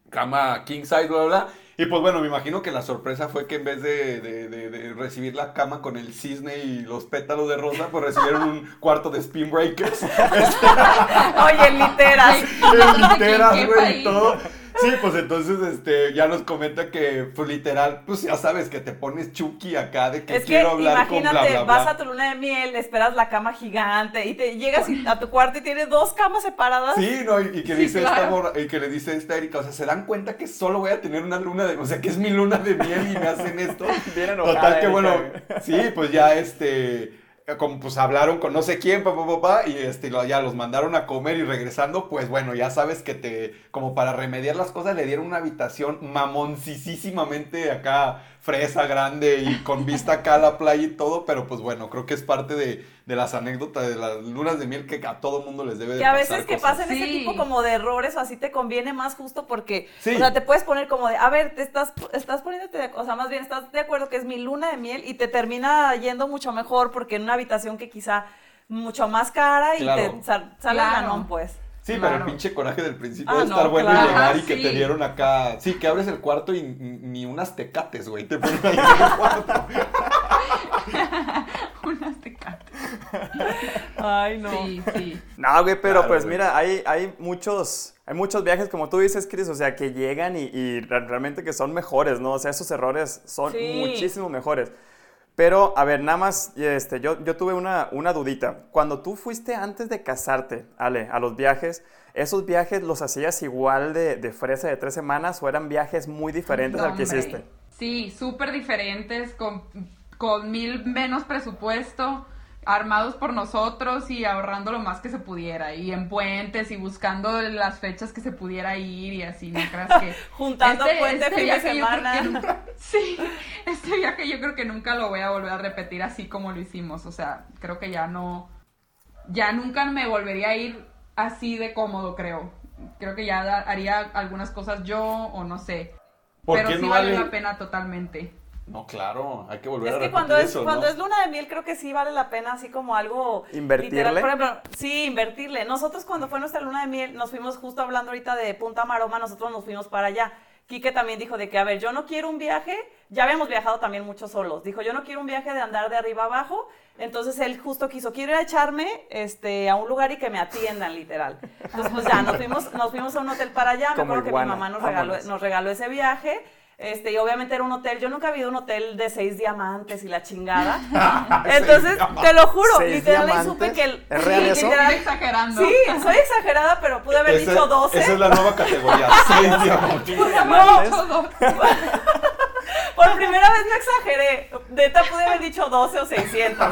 cama king size, bla, bla, bla. Y pues bueno, me imagino que la sorpresa fue que en vez de, de- de- de recibir la cama con el cisne y los pétalos de rosa, pues recibieron un cuarto de spin breakers. Oye, literas. en literas, ¿Qué güey, y todo. Sí, pues entonces este, ya nos comenta que, pues literal, pues ya sabes que te pones chucky acá de que Es que quiero hablar con imagínate, bla, bla, bla. vas a tu luna de miel, esperas la cama gigante y te llegas y- a tu cuarto y tienes dos camas separadas. Sí, no, y, y que Sí, dice esta claro. morra- y que le dice esta Erika, o sea, se dan cuenta que solo voy a tener una luna de, o sea, que es mi luna de miel y me hacen esto. Bien enojada, Total que Erika, bueno, sí, pues ya este como pues hablaron con no sé quién, papá, papá, y este, ya los mandaron a comer y regresando, pues bueno, ya sabes que te, como para remediar las cosas, le dieron una habitación mamoncisísimamente acá, fresa, grande y con vista acá a la playa y todo, pero pues bueno, creo que es parte de, de las anécdotas de las lunas de miel que a todo mundo les debe de Que a pasar veces que cosas. pasen ese Sí. tipo como de errores o así te conviene más justo porque, Sí. o sea, te puedes poner como de, a ver, te estás, estás poniéndote, de, o sea, más bien estás de acuerdo que es mi luna de miel y te termina yendo mucho mejor porque en una habitación que quizá mucho más cara y Claro. te sal- sale Claro. ganón, pues. Sí, pero el pinche coraje del principio Ah, de no, estar bueno claro. y llegar y Ajá, que te dieron acá. Sí, que abres el cuarto y ni unas tecates, güey. Te ponen ahí en el cuarto. Unas tecates. Ay, no. Sí, sí. No, güey, pero Claro, pues güey. mira, hay, hay muchos, hay muchos viajes, como tú dices, Chris, o sea, que llegan y, y re- realmente que son mejores, ¿no? O sea, esos errores son Sí. muchísimo mejores. Pero, a ver, nada más, este, yo, yo tuve una, una dudita. Cuando tú fuiste antes de casarte, Ale, a los viajes, ¿esos viajes los hacías igual de, de fresa de tres semanas o eran viajes muy diferentes al que hiciste? Sí, súper diferentes, con, con mil menos presupuesto, armados por nosotros y ahorrando lo más que se pudiera, y en puentes y buscando las fechas que se pudiera ir y así, no creas que... Juntando puente, fin de viaje yo creo semana. que nunca- sí, este viaje yo creo que nunca lo voy a volver a repetir así como lo hicimos, o sea, creo que ya no, ya nunca me volvería a ir así de cómodo, creo. Creo que ya da- haría algunas cosas yo o no sé. ¿Por Pero qué sí vale? la pena totalmente. No, claro, hay que volver Es a que cuando es, eso, cuando ¿no? es luna de miel creo que sí vale la pena así como algo ¿Invertirle? literal. Por ejemplo, sí, invertirle. Nosotros cuando fue nuestra luna de miel nos fuimos justo hablando ahorita de Punta Maroma, nosotros nos fuimos para allá. Quique también dijo de que, a ver, yo no quiero un viaje, ya habíamos viajado también muchos solos, dijo, yo no quiero un viaje de andar de arriba abajo, entonces él justo quiso, quiero ir a echarme este, a un lugar y que me atiendan, literal. Entonces, pues ya, nos fuimos, nos fuimos a un hotel para allá, me acuerdo que mi mamá nos regaló, nos regaló ese viaje, este, y obviamente era un hotel, yo nunca había ido a un hotel de seis diamantes y la chingada. Entonces, te lo juro, ¿Seis literal, supe que el... ¿Es real sí, eso? literal, Estoy exagerando. Sí, soy exagerada, pero pude haber Esa- dicho 12. Esa es la nueva categoría. Seis diamantes. No, Todo. por primera vez no exageré. Neta, pude haber dicho 12 o 600.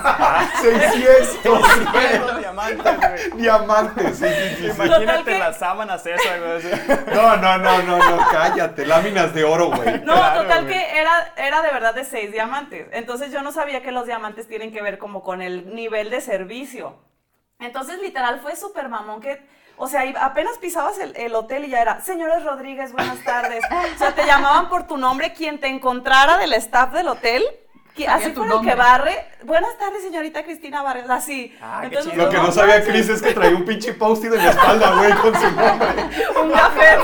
600 Esos diamantes, güey. diamantes. Sí, sí, sí. Imagínate que- las sábanas esas, güey. No, no, no, no, no, cállate. Láminas de oro, güey. No, Claro, total güey. que era, era de verdad de 6 diamantes. Entonces yo no sabía que los diamantes tienen que ver como con el nivel de servicio. Entonces literal fue súper mamón que, o sea, apenas pisabas el, el hotel y ya era, señores Rodríguez, buenas tardes. O sea, te llamaban por tu nombre, quien te encontrara del staff del hotel. que- así fuera el que barre. Buenas tardes, señorita Cristina Vargas. Así. Ah, Entonces. Lo que no sabía Chris es que traía un pinche post-it en la espalda, güey, con su nombre. un café.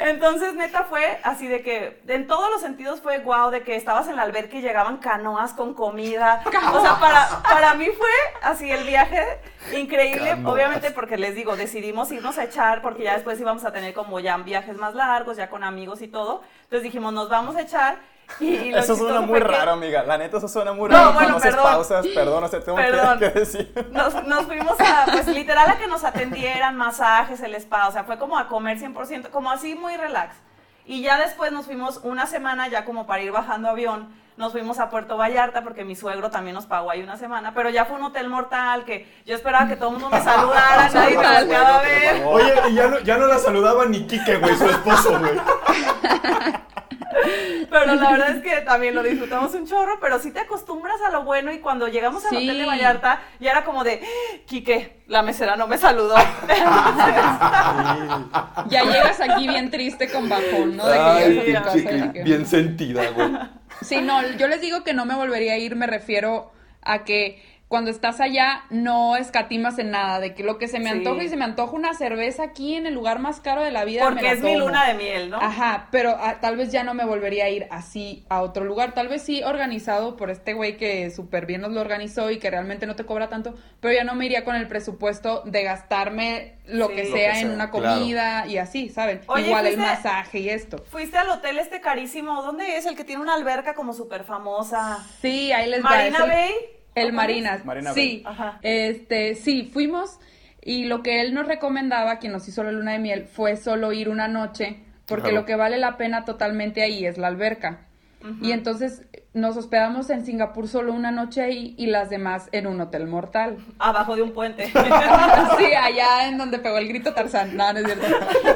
Entonces, neta, fue así de que, en todos los sentidos fue guau, de que estabas en la alberca y llegaban canoas con comida. O sea, para, para mí fue así el viaje increíble, Canoas. obviamente porque les digo, decidimos irnos a echar, porque ya después íbamos a tener como ya viajes más largos, ya con amigos y todo. Entonces dijimos, nos vamos a echar. Y, y Eso suena muy que raro, amiga. La neta, eso suena muy No, raro. bueno, Cuando haces perdón. pausas, perdón, o sea, tengo que- Perdón. que, decir. Nos, nos fuimos a, pues literal a que nos atendieran, masajes, el spa, o sea, fue como a comer 100%, como así muy relax. Y ya después nos fuimos una semana ya como para ir bajando avión, nos fuimos a Puerto Vallarta porque mi suegro también nos pagó ahí una semana, pero ya fue un hotel mortal que yo esperaba que todo el mundo me saludara, nadie me volteaba a que ver. Oye, y ya no, ya no la saludaba ni Quique, güey, su esposo, güey. Pero la verdad es que también lo disfrutamos un chorro, pero sí te acostumbras a lo bueno y cuando llegamos al Sí. hotel de Vallarta ya era como de, Quique, la mesera no me saludó. Ya llegas aquí bien triste con bajón, ¿no? De que Ay, tu casa Quique, que- bien sentida, güey. Sí, no, yo les digo que no me volvería a ir, me refiero a que cuando estás allá no escatimas en nada, de que lo que se me Sí. antoja y se me antoja una cerveza aquí en el lugar más caro de la vida. me Porque la es mi luna de miel, ¿no? Ajá, pero ah, tal vez ya no me volvería a ir así a otro lugar. Tal vez sí organizado por este güey que súper bien nos lo organizó y que realmente no te cobra tanto, pero ya no me iría con el presupuesto de gastarme lo Sí. que Lo sea que en una claro. comida y así, ¿saben? Oye, Igual el masaje y esto. Fuiste al hotel este carísimo, ¿dónde es? El que tiene una alberca como súper famosa. Sí, ahí les va. Marina es el- Bay. El ¿Cómo Marinas. Marina sí. Ajá. Este, sí, fuimos y lo que él nos recomendaba, quien nos hizo la luna de miel, fue solo ir una noche, porque lo que vale la pena totalmente ahí es la alberca. Y entonces nos hospedamos en Singapur solo una noche ahí y las demás en un hotel mortal. Abajo de un puente. sí, allá en donde pegó el grito Tarzán. No, no es cierto.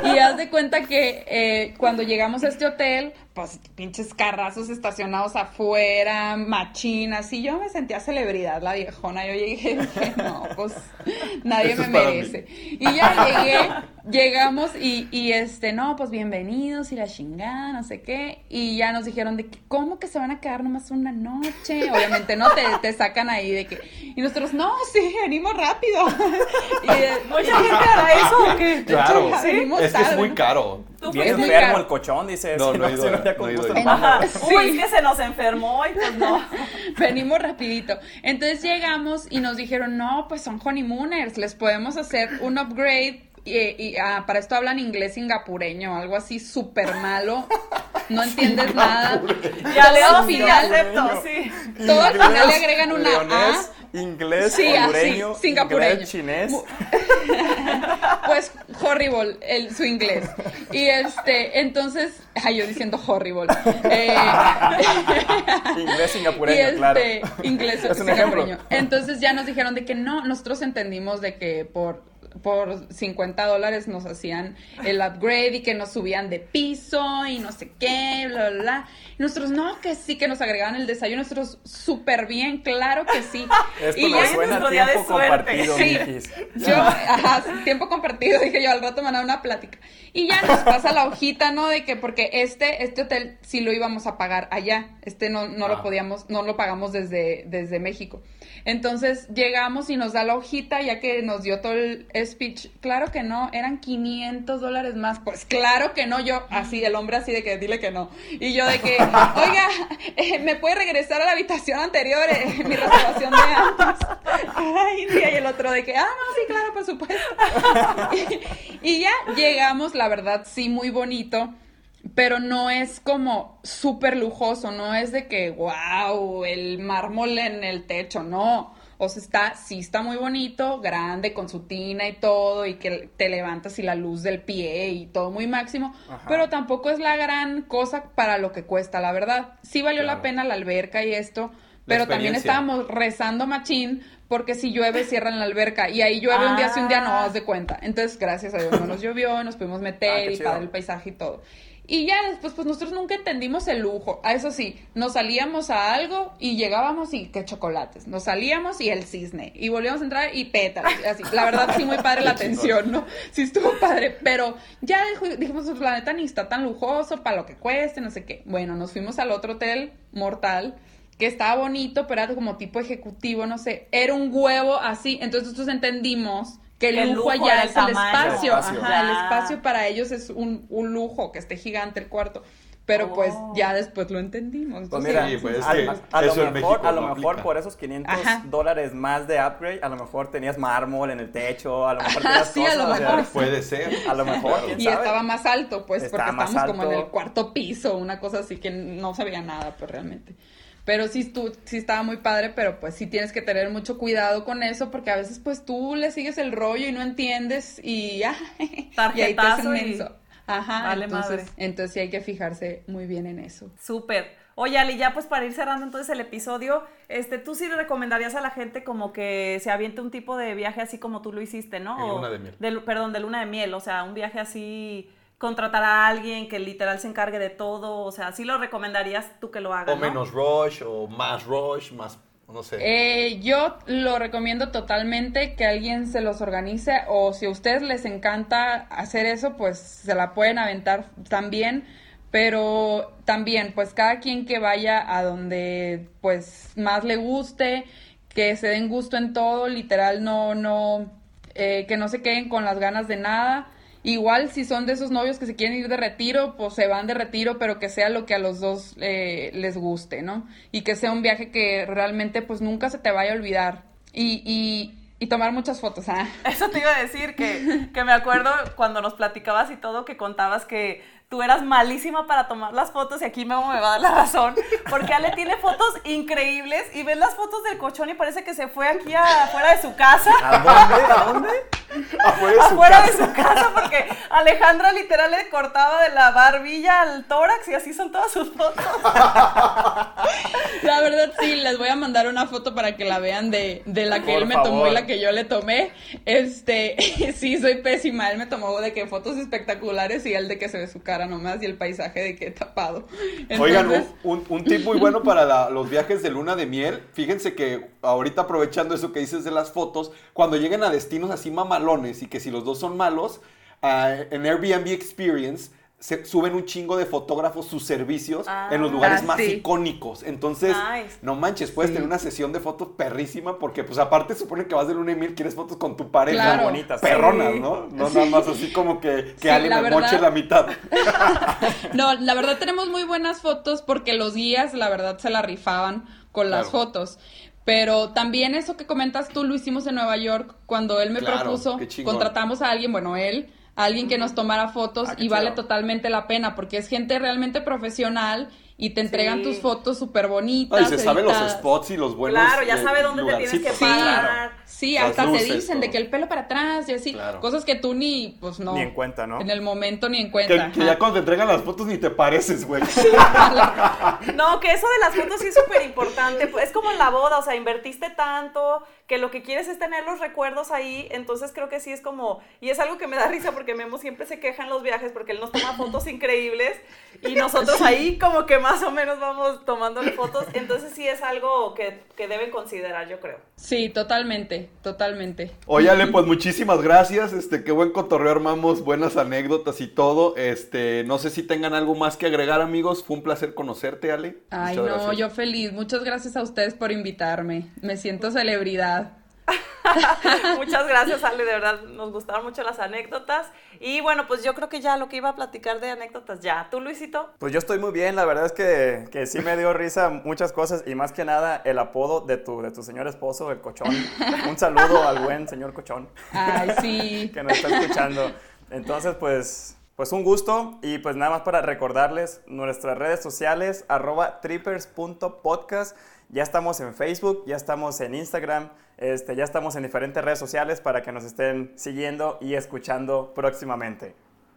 Y haz de cuenta que eh, cuando llegamos a este hotel, pues pinches carrazos estacionados afuera, machinas, y yo me sentía celebridad, la viejona. Yo llegué y dije, no, pues nadie Eso me merece. Y ya llegué, llegamos y, y este, no, pues bienvenidos y la chingada, no sé qué. Y ya nos dijeron de que, ¿cómo que se van a quedar nomás una noche? Obviamente, ¿no? Te, te sacan ahí de que, y nosotros, no, sí, venimos rápido. y, ¿Mucha gente hará eso o qué? Claro, Sí, venimos es que es tarde, muy caro. Bien muy enfermo caro. el cochón, dice. No, si no ido, ido. Sí. Uy, es que se nos enfermó y pues no. Venimos rapidito. Entonces llegamos y nos dijeron, no, pues son honeymooners, les podemos hacer un upgrade. Y, y, ah, para esto hablan inglés singapureño, algo así súper malo. No entiendes nada. Ya al final- acepto, sí. Todo al final le agregan una Leonés, A. inglés, Sí, hondureño, singapureño. inglés, chinés. Pues horrible el, su inglés. Y este, entonces, ay, yo diciendo horrible. Eh, Inglés singapureño, y este, claro. inglés Es un singapureño. ejemplo. Entonces ya nos dijeron de que no, nosotros entendimos de que por por 50 dólares nos hacían el upgrade y que nos subían de piso y no sé qué, bla, bla, bla. Y nosotros, no, que sí, que nos agregaban el desayuno. Nosotros, súper bien, claro que sí. Esto y ya, suena nuestro día de tiempo suerte. compartido, Sí. yo, ajá, tiempo compartido, dije yo, al rato me una plática. Y ya nos pasa la hojita, ¿no? De que porque este, este hotel sí lo íbamos a pagar allá. Este no, no Ah. lo podíamos, no lo pagamos desde, desde México. Entonces llegamos y nos da la hojita, ya que nos dio todo el speech. Claro que no, eran 500 dólares más. Pues claro que no, yo así, el hombre así de que dile que no. Y yo de que, oiga, eh, ¿me puede regresar a la habitación anterior? eh, mi reservación de antes. Ay, y el otro de que, ah, no, sí, claro, por supuesto. y, y ya llegamos, la verdad, sí, muy bonito. Pero no es como súper lujoso, no es de que, wow, el mármol en el techo, no. O sea, está, sí está muy bonito, grande, con su tina y todo, y que te levantas y la luz del pie y todo muy máximo, Ajá. pero tampoco es la gran cosa para lo que cuesta, la verdad. Sí valió Claro. la pena la alberca y esto, pero también estábamos rezando machín porque si llueve cierran la alberca y ahí llueve un día sí un día no Ah. haz de cuenta entonces gracias a Dios no nos llovió nos pudimos Ah, meter qué y padre el paisaje y todo y ya después pues nosotros nunca entendimos el lujo. A eso sí nos salíamos a algo y llegábamos y qué chocolates. Nos salíamos y el cisne. Y volvíamos a entrar y pétalos así. La verdad sí muy padre la atención no sí estuvo padre. Pero ya dijimos pues, la neta ni está tan lujoso para lo que cueste no sé qué bueno nos fuimos al otro hotel mortal que estaba bonito, pero era como tipo ejecutivo, no sé, era un huevo así, entonces nosotros entendimos que el lujo, lujo allá es el espacio, El espacio. ajá, el Ya. espacio para ellos es un, un lujo, que esté gigante el cuarto. Pero pues Oh. ya después lo entendimos. Pues mira, Sí, pues, es a, a- a lo mejor, México a lo mejor por esos 500 Ajá. dólares más de upgrade, a lo mejor tenías mármol en el techo, a lo mejor tenías Sí, a lo cosas, o sea, mejor. Puede ser. A lo mejor, Y sabe. estaba más alto, pues, porque estábamos como en el cuarto piso, una cosa así que no se veía nada, pues realmente. Pero sí, estu- sí estaba muy padre, pero pues sí tienes que tener mucho cuidado con eso, porque a veces pues tú le sigues el rollo y no entiendes y, ah, y ahí te hacen Tarjetazo y- menso. Ajá, Vale entonces, madre. entonces sí hay que fijarse muy bien en eso. Súper. Oye, Ali, ya pues para ir cerrando entonces el episodio, este, tú sí le recomendarías a la gente como que se aviente un tipo de viaje así como tú lo hiciste, ¿no? De O luna de miel. perdón, de luna de miel, o sea, un viaje así, contratar a alguien que literal se encargue de todo, o sea, sí lo recomendarías tú que lo hagas, O ¿no? menos rush, o más rush, más, no sé. Eh, yo lo recomiendo totalmente que alguien se los organice o si a ustedes les encanta hacer eso, pues se la pueden aventar también, pero también pues cada quien que vaya a donde pues más le guste, que se den gusto en todo, literal no, no, eh, que no se queden con las ganas de nada. Igual si son de esos novios que se quieren ir de retiro, pues se van de retiro, pero que sea lo que a los dos eh, les guste, ¿no? Y que sea un viaje que realmente pues nunca se te vaya a olvidar. Y, y, y tomar muchas fotos, ¿ah? Eso te iba a decir, que, que me acuerdo cuando nos platicabas y todo, que contabas que tú eras malísima para tomar las fotos y aquí Memo me va a dar la razón, porque Ale tiene fotos increíbles y ves las fotos del cochón y parece que se fue aquí a- afuera de su casa. ¿A dónde? ¿A dónde? Afuera de su afuera casa. de su casa porque Alejandra literal le cortaba de la barbilla al tórax y así son todas sus fotos. La verdad sí, les voy a mandar una foto para que la vean de, de la que Por él me tomó y la que yo le tomé. Este, sí, soy pésima. Él me tomó de que fotos espectaculares y él de que se ve su cara nomás y el paisaje de que tapado. Oigan, Entonces, un, un, un tip muy bueno para la- los viajes de luna de miel. Fíjense que ahorita aprovechando eso que dices de las fotos, cuando lleguen a destinos así mamalones y que si los dos son malos, ah, en Airbnb Experience se suben un chingo de fotógrafos sus servicios Ah. en los lugares Ah, más sí. icónicos. Entonces, Nice. no manches, puedes Sí. tener una sesión de fotos perrísima porque pues aparte supone que vas de luna de miel, quieres fotos con tu pareja. Claro. Bonitas. Perronas, Sí. ¿no? No nada más así como que, que Sí, alguien la me verdad. moche la mitad. No, la verdad tenemos muy buenas fotos porque los guías, la verdad, se la rifaban con las fotos. Pero también eso que comentas tú lo hicimos en Nueva York cuando él me Claro, propuso, contratamos a alguien, bueno, él, a alguien que nos tomara fotos Ah, y vale chido. totalmente la pena porque es gente realmente profesional y te entregan Sí. tus fotos súper bonitas. Ay, se saben los editadas. spots y los buenos Claro, ya eh, sabe dónde te tienes que. Sí, parar. Sí, hasta luces, te dicen de que el pelo para atrás y así, Claro. cosas que tú ni, pues no. Ni en cuenta, ¿no? En el momento ni en cuenta. Que, que ya cuando te entregan las fotos ni te pareces, güey. No, que eso de las fotos sí es súper importante. pues, Es como en la boda, o sea, invertiste tanto que lo que quieres es tener los recuerdos ahí. Entonces creo que sí es como. Y es algo que me da risa porque Memo siempre se queja en los viajes porque él nos toma fotos increíbles y nosotros ahí como que más o menos vamos tomándole fotos. Entonces sí es algo que, que deben considerar, yo creo. Sí, totalmente, totalmente. Óyale, pues muchísimas gracias. Este, qué buen cotorreo armamos, buenas anécdotas y todo. Este, no sé si tengan algo más que agregar, amigos. Fue un placer conocerte, Ale. Ay, Muchas no, gracias. yo feliz. Muchas gracias a ustedes por invitarme. Me siento celebridad. Muchas gracias, Ale, de verdad nos gustaron mucho las anécdotas. Y bueno, pues yo creo que ya lo que iba a platicar de anécdotas ya. ¿Tú, Luisito? Pues yo estoy muy bien, la verdad es que, que sí me dio risa muchas cosas y más que nada el apodo de tu, de tu señor esposo, el cochón. Un saludo al buen señor cochón Ay, sí. que nos está escuchando. Entonces, pues, pues un gusto y pues nada más para recordarles nuestras redes sociales, arroba trippers.podcast. Ya estamos en Facebook, ya estamos en Instagram, este, ya estamos en diferentes redes sociales para que nos estén siguiendo y escuchando próximamente.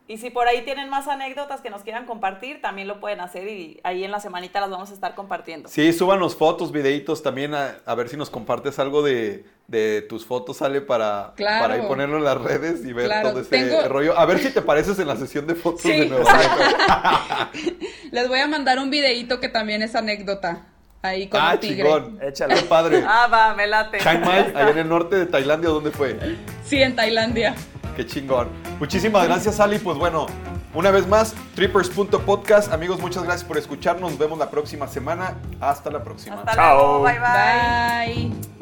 Y si por ahí tienen más anécdotas que nos quieran compartir, también lo pueden hacer y ahí en la semanita las vamos a estar compartiendo. Sí, súbanos fotos, videitos también, a, a ver si nos compartes algo de, de tus fotos, Ale, para, Claro. para ahí ponerlo en las redes y ver Claro, todo ese tengo- rollo. A ver si te pareces en la sesión de fotos Sí, de Nueva York. Les voy a mandar un videíto que también es anécdota. Ahí con Ah, un tigre. chingón. Échale. Qué padre. Ah, va, me late. Chiang Mai, allá en el norte de Tailandia, ¿dónde fue? Sí, en Tailandia. Qué chingón. Muchísimas gracias, Ali. Pues bueno, una vez más, trippers.podcast. Amigos, muchas gracias por escucharnos. Nos vemos la próxima semana. Hasta la próxima. Hasta Chao. luego, bye bye. Bye.